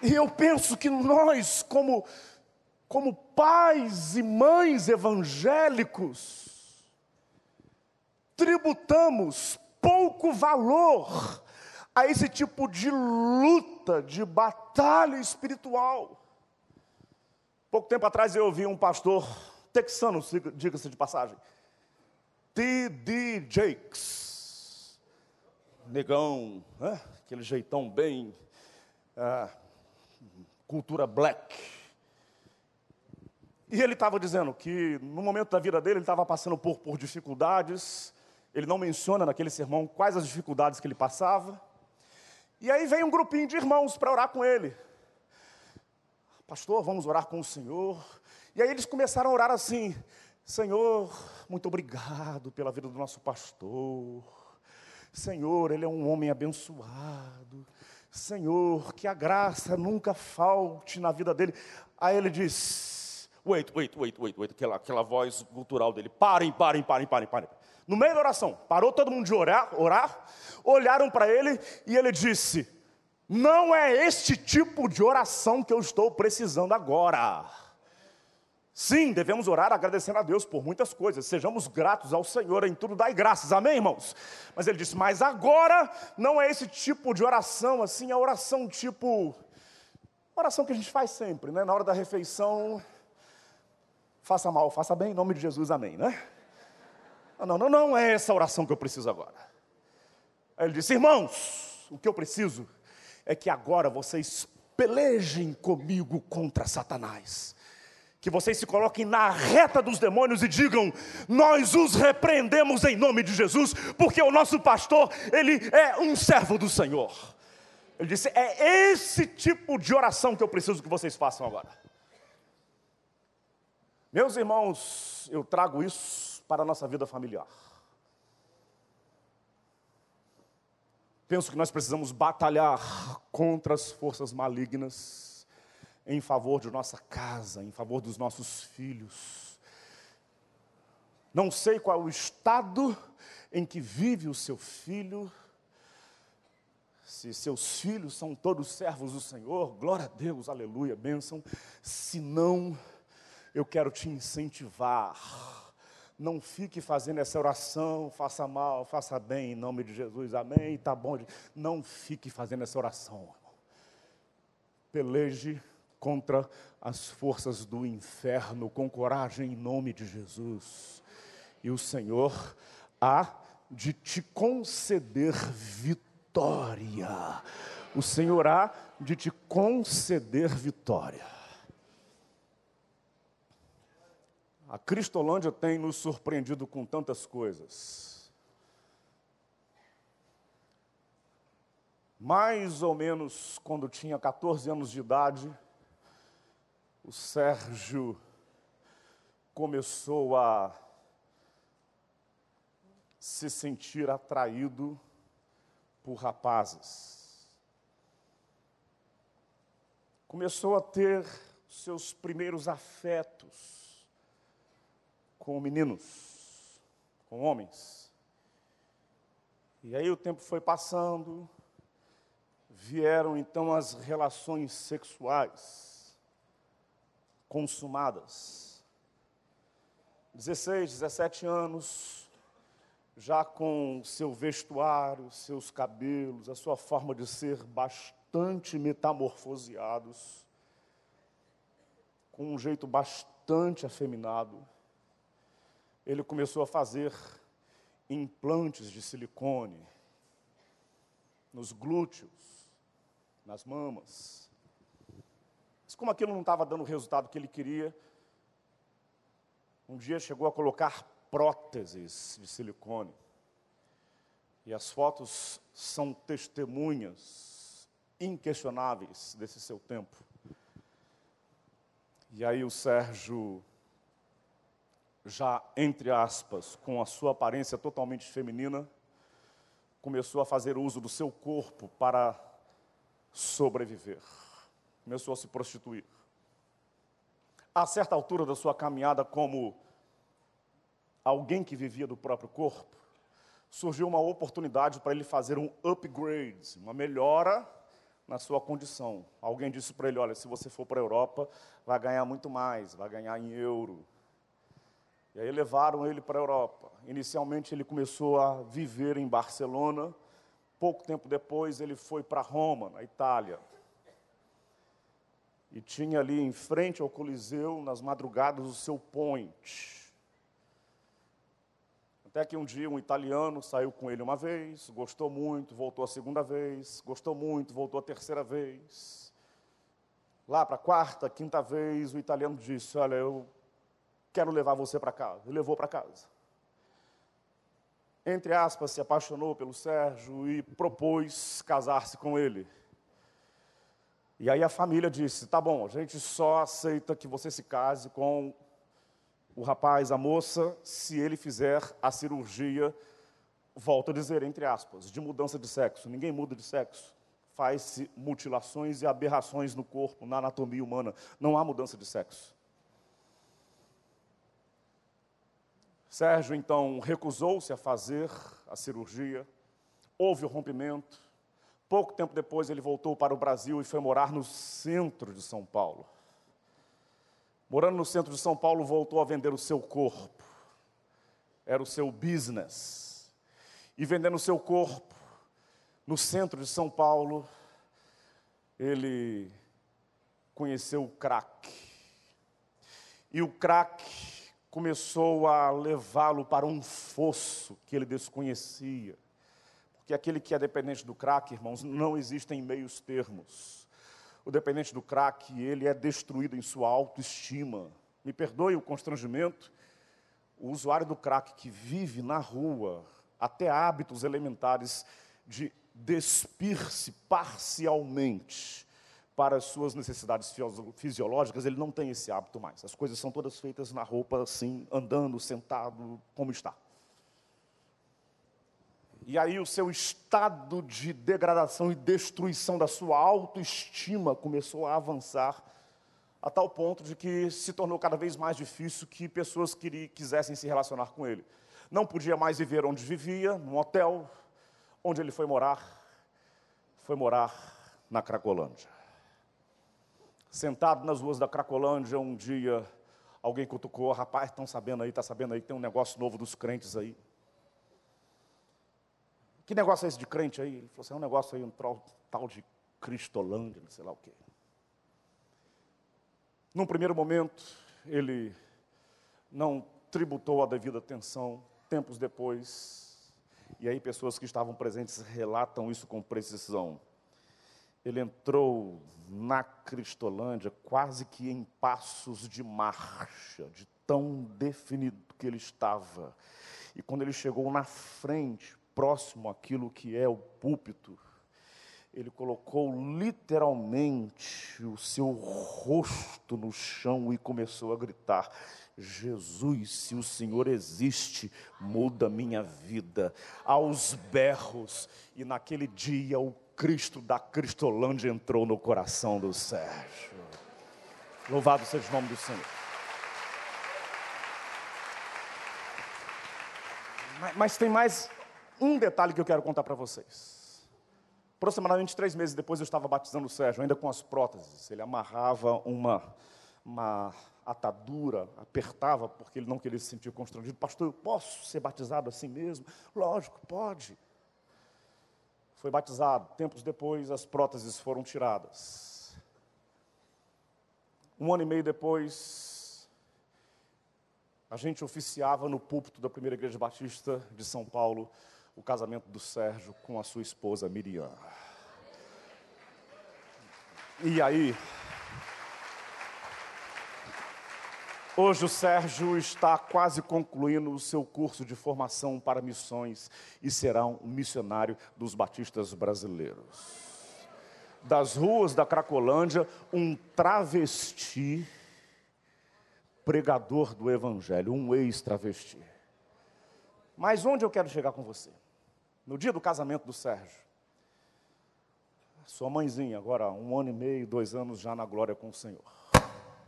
E eu penso que nós, como, como pais e mães evangélicos, tributamos pouco valor a esse tipo de luta, de batalha espiritual. Pouco tempo atrás eu ouvi um pastor texano, diga-se de passagem, T.D. Jakes, negão, né? aquele jeitão bem, ah, cultura black. E ele estava dizendo que no momento da vida dele ele estava passando por, por dificuldades, ele não menciona naquele sermão quais as dificuldades que ele passava. E aí vem um grupinho de irmãos para orar com ele. Pastor, vamos orar com o Senhor. E aí eles começaram a orar assim: Senhor, muito obrigado pela vida do nosso pastor. Senhor, ele é um homem abençoado. Senhor, que a graça nunca falte na vida dele. Aí ele diz: Wait, wait, wait, wait, wait, aquela, aquela voz cultural dele: Parem, parem, parem, parem, parem. No meio da oração, parou todo mundo de orar, orar olharam para ele e ele disse: Não é este tipo de oração que eu estou precisando agora. Sim, devemos orar agradecendo a Deus por muitas coisas. Sejamos gratos ao Senhor em tudo, dai graças. Amém, irmãos? Mas ele disse: Mas agora não é esse tipo de oração, assim, a oração tipo. Oração que a gente faz sempre, né? Na hora da refeição, faça mal, faça bem, em nome de Jesus, amém, né? Não, não, não é essa oração que eu preciso agora. Aí ele disse: Irmãos, o que eu preciso é que agora vocês pelejem comigo contra Satanás. Que vocês se coloquem na reta dos demônios e digam: Nós os repreendemos em nome de Jesus, porque o nosso pastor, ele é um servo do Senhor. Ele disse: É esse tipo de oração que eu preciso que vocês façam agora. Meus irmãos, eu trago isso para a nossa vida familiar. Penso que nós precisamos batalhar contra as forças malignas em favor de nossa casa, em favor dos nossos filhos. Não sei qual é o estado em que vive o seu filho, se seus filhos são todos servos do Senhor, glória a Deus, aleluia, bênção. Se não, eu quero te incentivar não fique fazendo essa oração, faça mal, faça bem, em nome de Jesus, amém, está bom. Não fique fazendo essa oração. Peleje contra as forças do inferno com coragem em nome de Jesus. E o Senhor há de te conceder vitória. O Senhor há de te conceder vitória. A Cristolândia tem nos surpreendido com tantas coisas. Mais ou menos quando tinha 14 anos de idade, o Sérgio começou a se sentir atraído por rapazes. Começou a ter seus primeiros afetos com meninos, com homens. E aí o tempo foi passando, vieram então as relações sexuais consumadas. 16, 17 anos, já com seu vestuário, seus cabelos, a sua forma de ser bastante metamorfoseados, com um jeito bastante afeminado ele começou a fazer implantes de silicone nos glúteos, nas mamas. Mas como aquilo não estava dando o resultado que ele queria, um dia chegou a colocar próteses de silicone. E as fotos são testemunhas inquestionáveis desse seu tempo. E aí o Sérgio já entre aspas, com a sua aparência totalmente feminina, começou a fazer uso do seu corpo para sobreviver. Começou a se prostituir. A certa altura da sua caminhada, como alguém que vivia do próprio corpo, surgiu uma oportunidade para ele fazer um upgrade, uma melhora na sua condição. Alguém disse para ele: Olha, se você for para a Europa, vai ganhar muito mais, vai ganhar em euro. E aí levaram ele para a Europa. Inicialmente ele começou a viver em Barcelona. Pouco tempo depois ele foi para Roma, na Itália. E tinha ali em frente ao Coliseu, nas madrugadas, o seu point. Até que um dia um italiano saiu com ele uma vez, gostou muito, voltou a segunda vez, gostou muito, voltou a terceira vez. Lá para a quarta, quinta vez, o italiano disse: Olha, eu quero levar você para casa. E levou para casa. Entre aspas, se apaixonou pelo Sérgio e propôs casar-se com ele. E aí a família disse: tá bom, a gente só aceita que você se case com o rapaz, a moça, se ele fizer a cirurgia, volto a dizer, entre aspas, de mudança de sexo. Ninguém muda de sexo. Faz-se mutilações e aberrações no corpo, na anatomia humana. Não há mudança de sexo. Sérgio, então, recusou-se a fazer a cirurgia, houve o rompimento. Pouco tempo depois, ele voltou para o Brasil e foi morar no centro de São Paulo. Morando no centro de São Paulo, voltou a vender o seu corpo, era o seu business. E vendendo o seu corpo no centro de São Paulo, ele conheceu o crack. E o crack começou a levá-lo para um fosso que ele desconhecia. Porque aquele que é dependente do crack, irmãos, não existem meios termos. O dependente do crack, ele é destruído em sua autoestima. Me perdoe o constrangimento, o usuário do crack que vive na rua, até hábitos elementares de despir-se parcialmente, para as suas necessidades fisiológicas, ele não tem esse hábito mais. As coisas são todas feitas na roupa, assim, andando, sentado, como está. E aí o seu estado de degradação e destruição da sua autoestima começou a avançar a tal ponto de que se tornou cada vez mais difícil que pessoas quisessem se relacionar com ele. Não podia mais viver onde vivia, num hotel, onde ele foi morar, foi morar na Cracolândia. Sentado nas ruas da Cracolândia, um dia, alguém cutucou, rapaz, estão sabendo aí, está sabendo aí, tem um negócio novo dos crentes aí. Que negócio é esse de crente aí? Ele falou assim, é um negócio aí, um tal de Cristolândia, não sei lá o quê. Num primeiro momento, ele não tributou a devida atenção, tempos depois, e aí pessoas que estavam presentes relatam isso com precisão ele entrou na Cristolândia quase que em passos de marcha, de tão definido que ele estava. E quando ele chegou na frente, próximo àquilo que é o púlpito, ele colocou literalmente o seu rosto no chão e começou a gritar: Jesus, se o Senhor existe, muda minha vida. Aos berros, e naquele dia o Cristo da Cristolândia entrou no coração do Sérgio. Louvado seja o nome do Senhor. Mas, mas tem mais um detalhe que eu quero contar para vocês. Aproximadamente três meses depois eu estava batizando o Sérgio, ainda com as próteses. Ele amarrava uma, uma atadura, apertava, porque ele não queria se sentir constrangido. Pastor, eu posso ser batizado assim mesmo? Lógico, pode foi batizado. Tempos depois, as próteses foram tiradas. Um ano e meio depois, a gente oficiava no púlpito da primeira igreja batista de São Paulo o casamento do Sérgio com a sua esposa Miriam. E aí, Hoje o Sérgio está quase concluindo o seu curso de formação para missões e será um missionário dos batistas brasileiros. Das ruas da Cracolândia, um travesti pregador do Evangelho, um ex-travesti. Mas onde eu quero chegar com você? No dia do casamento do Sérgio, sua mãezinha, agora um ano e meio, dois anos já na glória com o Senhor,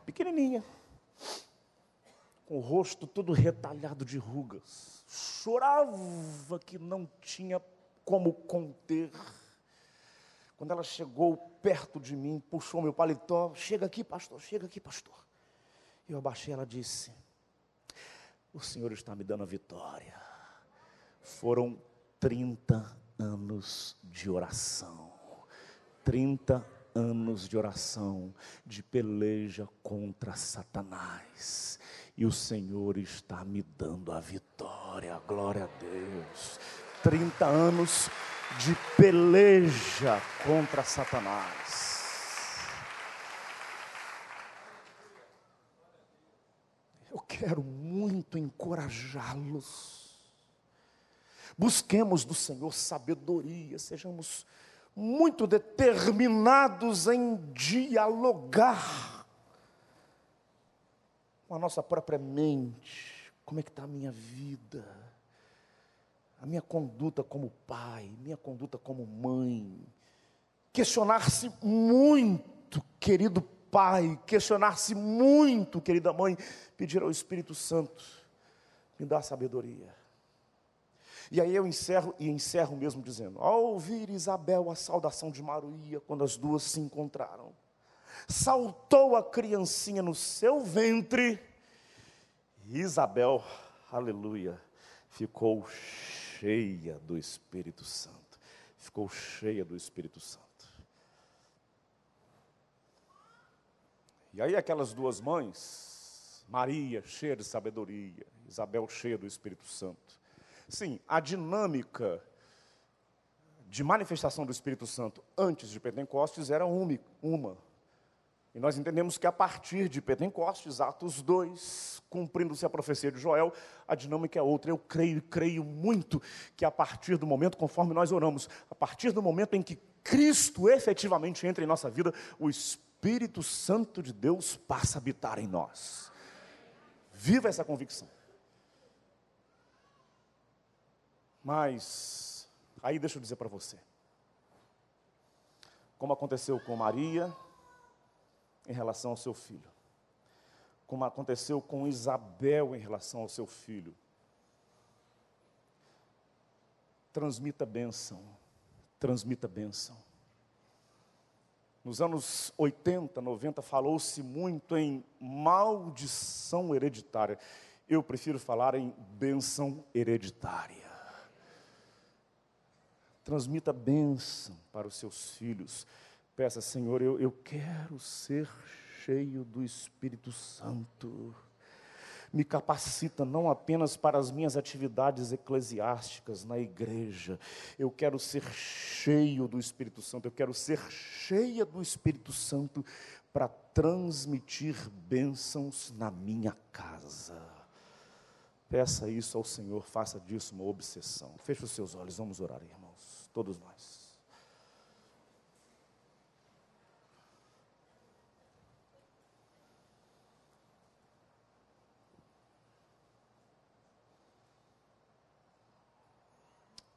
pequenininha, com o rosto todo retalhado de rugas, chorava que não tinha como conter. Quando ela chegou perto de mim, puxou meu paletó, chega aqui, pastor, chega aqui, pastor. Eu abaixei, ela disse: O Senhor está me dando a vitória. Foram 30 anos de oração. 30 anos de oração, de peleja contra Satanás. E o Senhor está me dando a vitória, glória a Deus. 30 anos de peleja contra Satanás. Eu quero muito encorajá-los. Busquemos do Senhor sabedoria, sejamos muito determinados em dialogar com a nossa própria mente. Como é que está a minha vida? A minha conduta como pai, minha conduta como mãe. Questionar-se muito, querido pai, questionar-se muito, querida mãe, pedir ao Espírito Santo, me dá sabedoria. E aí eu encerro e encerro mesmo dizendo: ao ouvir Isabel a saudação de Maria, quando as duas se encontraram, saltou a criancinha no seu ventre, e Isabel, aleluia, ficou cheia do Espírito Santo. Ficou cheia do Espírito Santo. E aí aquelas duas mães, Maria cheia de sabedoria, Isabel cheia do Espírito Santo. Sim, a dinâmica de manifestação do Espírito Santo antes de Pentecostes era uma. E nós entendemos que a partir de Pentecostes, Atos 2, cumprindo-se a profecia de Joel, a dinâmica é outra. Eu creio, creio muito que a partir do momento, conforme nós oramos, a partir do momento em que Cristo efetivamente entra em nossa vida, o Espírito Espírito Santo de Deus passa a habitar em nós. Viva essa convicção. Mas, aí deixa eu dizer para você. Como aconteceu com Maria em relação ao seu filho. Como aconteceu com Isabel em relação ao seu filho. Transmita bênção. Transmita bênção. Nos anos 80, 90, falou-se muito em maldição hereditária. Eu prefiro falar em benção hereditária. Transmita bênção para os seus filhos. Peça, Senhor, eu, eu quero ser cheio do Espírito Santo me capacita não apenas para as minhas atividades eclesiásticas na igreja, eu quero ser cheio do Espírito Santo, eu quero ser cheia do Espírito Santo para transmitir bênçãos na minha casa. Peça isso ao Senhor, faça disso uma obsessão. Feche os seus olhos, vamos orar, irmãos, todos nós.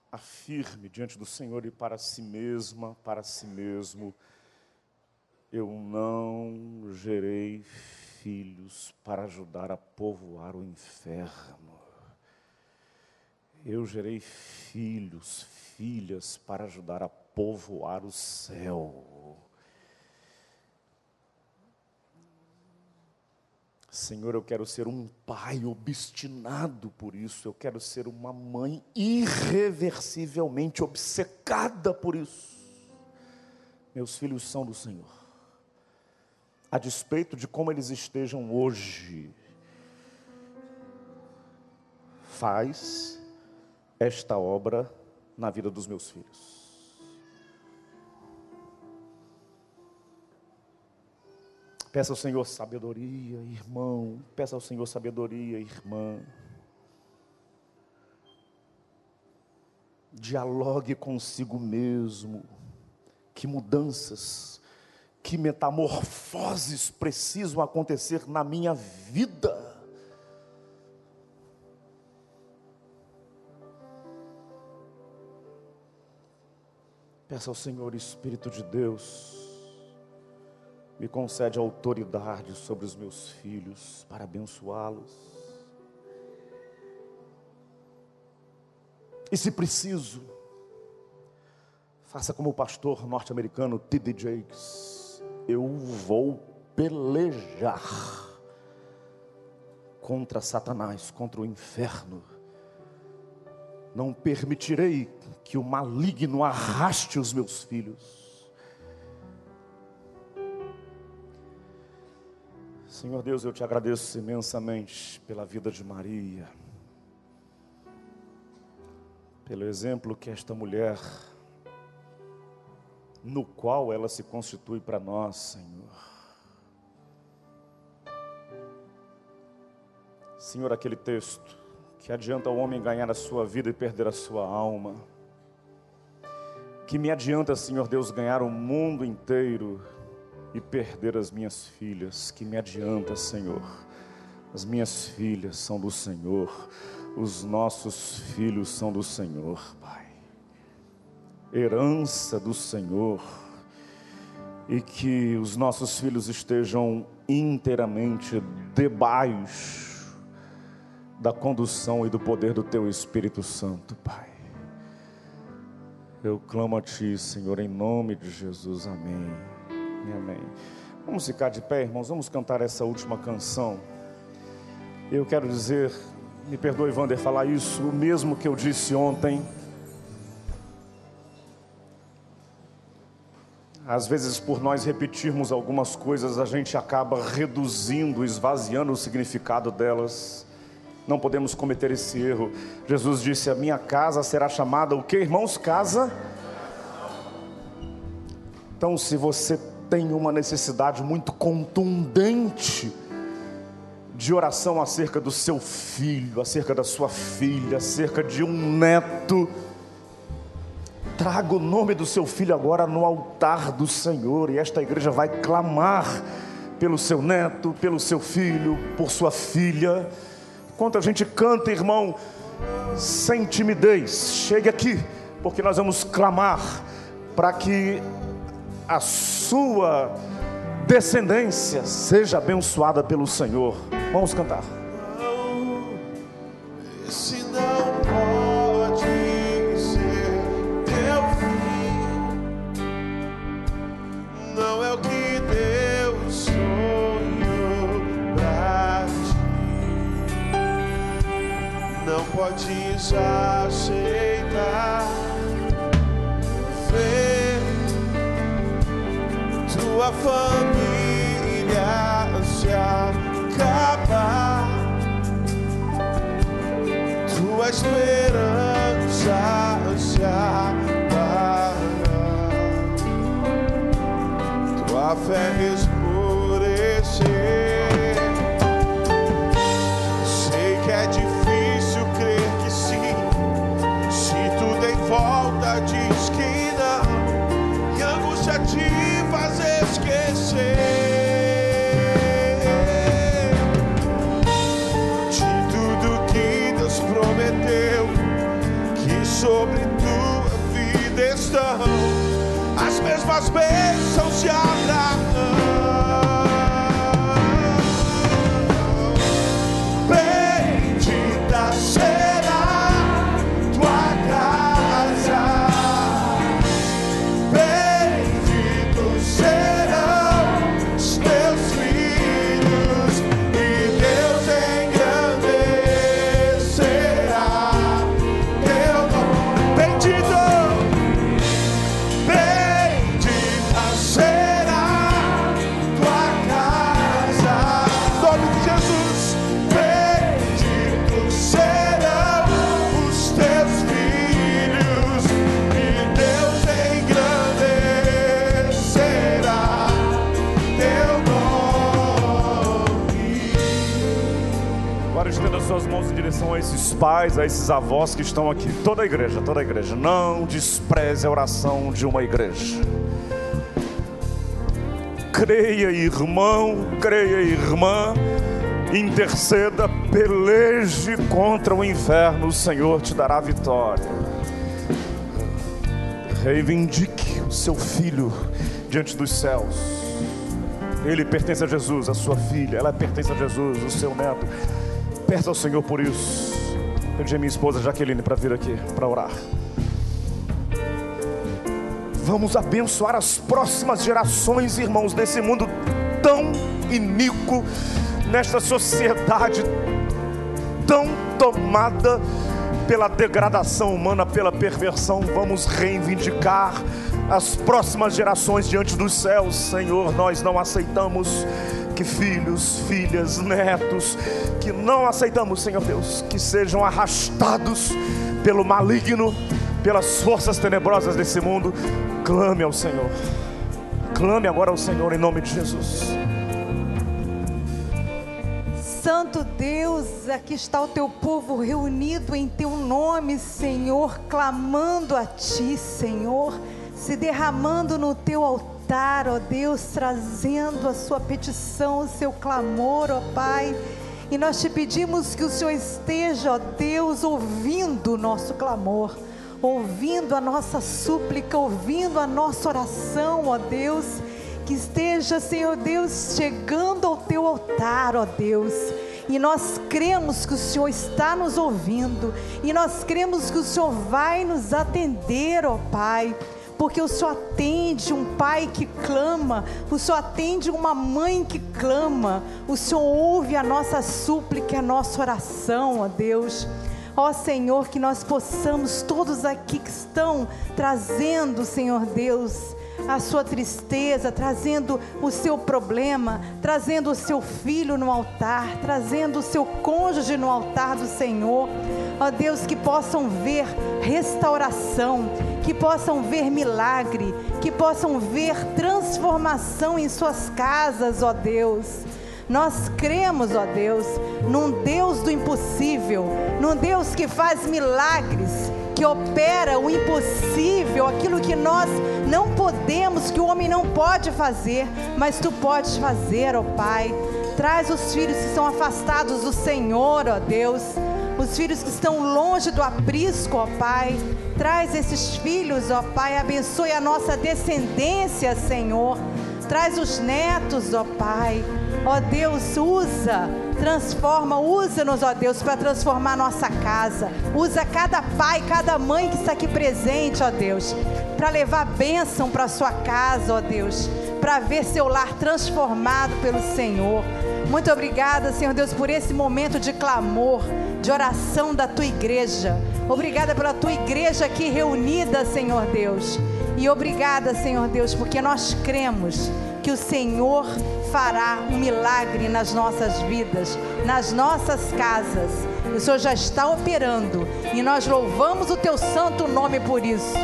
afirme diante do Senhor e para si mesma, para si mesmo, eu não gerei filhos para ajudar a povoar o inferno. Eu gerei filhos, filhas para ajudar a povoar o céu. Senhor, eu quero ser um pai obstinado por isso, eu quero ser uma mãe irreversivelmente obcecada por isso. Meus filhos são do Senhor, a despeito de como eles estejam hoje. Faz esta obra na vida dos meus filhos. Peça ao Senhor sabedoria, irmão. Peça ao Senhor sabedoria, irmã. Dialogue consigo mesmo. Que mudanças, que metamorfoses precisam acontecer na minha vida. Peça ao Senhor, Espírito de Deus, me concede autoridade sobre os meus filhos para abençoá-los. E se preciso, faça como o pastor norte-americano T.D. Jakes, eu vou pelejar contra Satanás, contra o inferno. Não permitirei que o maligno arraste os meus filhos. Senhor Deus, eu te agradeço imensamente pela vida de Maria, pelo exemplo que esta mulher, no qual ela se constitui para nós, Senhor. Senhor, aquele texto que adianta o homem ganhar a sua vida e perder a sua alma que me adianta, Senhor Deus, ganhar o mundo inteiro e perder as minhas filhas? Que me adianta, Senhor? As minhas filhas são do Senhor, os nossos filhos são do Senhor, Pai. Herança do Senhor, e que os nossos filhos estejam inteiramente debaixo da condução e do poder do Teu Espírito Santo, Pai. Eu clamo a Ti, Senhor, em nome de Jesus. Amém. Amém. Vamos ficar de pé, irmãos. Vamos cantar essa última canção. Eu quero dizer, me perdoe, Wander, falar isso, o mesmo que eu disse ontem. Às vezes, por nós repetirmos algumas coisas, a gente acaba reduzindo, esvaziando o significado delas. Não podemos cometer esse erro. Jesus disse: A minha casa será chamada o que, irmãos? Casa. Então, se você tem uma necessidade muito contundente de oração acerca do seu filho, acerca da sua filha, acerca de um neto, traga o nome do seu filho agora no altar do Senhor, e esta igreja vai clamar pelo seu neto, pelo seu filho, por sua filha. Enquanto a gente canta, irmão, sem timidez, chegue aqui, porque nós vamos clamar para que a sua descendência seja abençoada pelo Senhor. Vamos cantar. Podes aceitar ver tua família se acabar tua esperança se apagar, tua fé escurecer. As mesmas pais, a esses avós que estão aqui. Toda a igreja, toda a igreja. Não despreze a oração de uma igreja. Creia, irmão, creia, irmã. Interceda, peleje contra o inferno, o Senhor te dará vitória. Reivindique o seu filho diante dos céus. Ele pertence a Jesus, a sua filha, ela pertence a Jesus, o seu neto. Peça ao Senhor por isso. Pedi a minha esposa Jaqueline para vir aqui para orar. Vamos abençoar as próximas gerações, irmãos, desse mundo tão iníquo, nesta sociedade tão tomada pela degradação humana, pela perversão. Vamos reivindicar as próximas gerações diante dos céus, Senhor. Nós não aceitamos que filhos, filhas, netos, que não aceitamos, Senhor Deus, que sejam arrastados pelo maligno, pelas forças tenebrosas desse mundo. Clame ao Senhor. Clame agora ao Senhor em nome de Jesus. Santo Deus, aqui está o teu povo reunido em teu nome, Senhor, clamando a ti, Senhor, se derramando no teu altar, ó Deus, trazendo a sua petição, o seu clamor, ó Pai. E nós te pedimos que o Senhor esteja, ó Deus, ouvindo o nosso clamor, ouvindo a nossa súplica, ouvindo a nossa oração, ó Deus que esteja, Senhor Deus, chegando ao teu altar, ó Deus. E nós cremos que o Senhor está nos ouvindo, e nós cremos que o Senhor vai nos atender, ó Pai porque o Senhor atende um pai que clama, o Senhor atende uma mãe que clama, o Senhor ouve a nossa súplica, a nossa oração, ó Deus. Ó Senhor, que nós possamos, todos aqui que estão trazendo, Senhor Deus, a sua tristeza, trazendo o seu problema, trazendo o seu filho no altar, trazendo o seu cônjuge no altar do Senhor. Ó Deus, que possam ver restauração, que possam ver milagre, que possam ver transformação em suas casas, ó Deus. Nós cremos, ó Deus, num Deus do impossível, num Deus que faz milagres, que opera o impossível, aquilo que nós não podemos, que o homem não pode fazer, mas tu podes fazer, ó Pai. Traz os filhos que são afastados do Senhor, ó Deus. Os filhos que estão longe do aprisco, ó Pai. Traz esses filhos, ó Pai. Abençoe a nossa descendência, Senhor. Traz os netos, ó Pai. Ó Deus, usa Transforma, usa-nos, ó Deus, para transformar nossa casa. Usa cada pai, cada mãe que está aqui presente, ó Deus, para levar bênção para sua casa, ó Deus, para ver seu lar transformado pelo Senhor. Muito obrigada, Senhor Deus, por esse momento de clamor, de oração da tua igreja. Obrigada pela tua igreja aqui reunida, Senhor Deus. E obrigada, Senhor Deus, porque nós cremos que o Senhor fará um milagre nas nossas vidas, nas nossas casas. O Senhor já está operando e nós louvamos o teu santo nome por isso.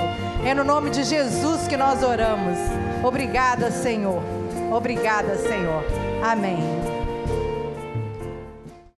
É no nome de Jesus que nós oramos. Obrigada, Senhor. Obrigada, Senhor. Amém.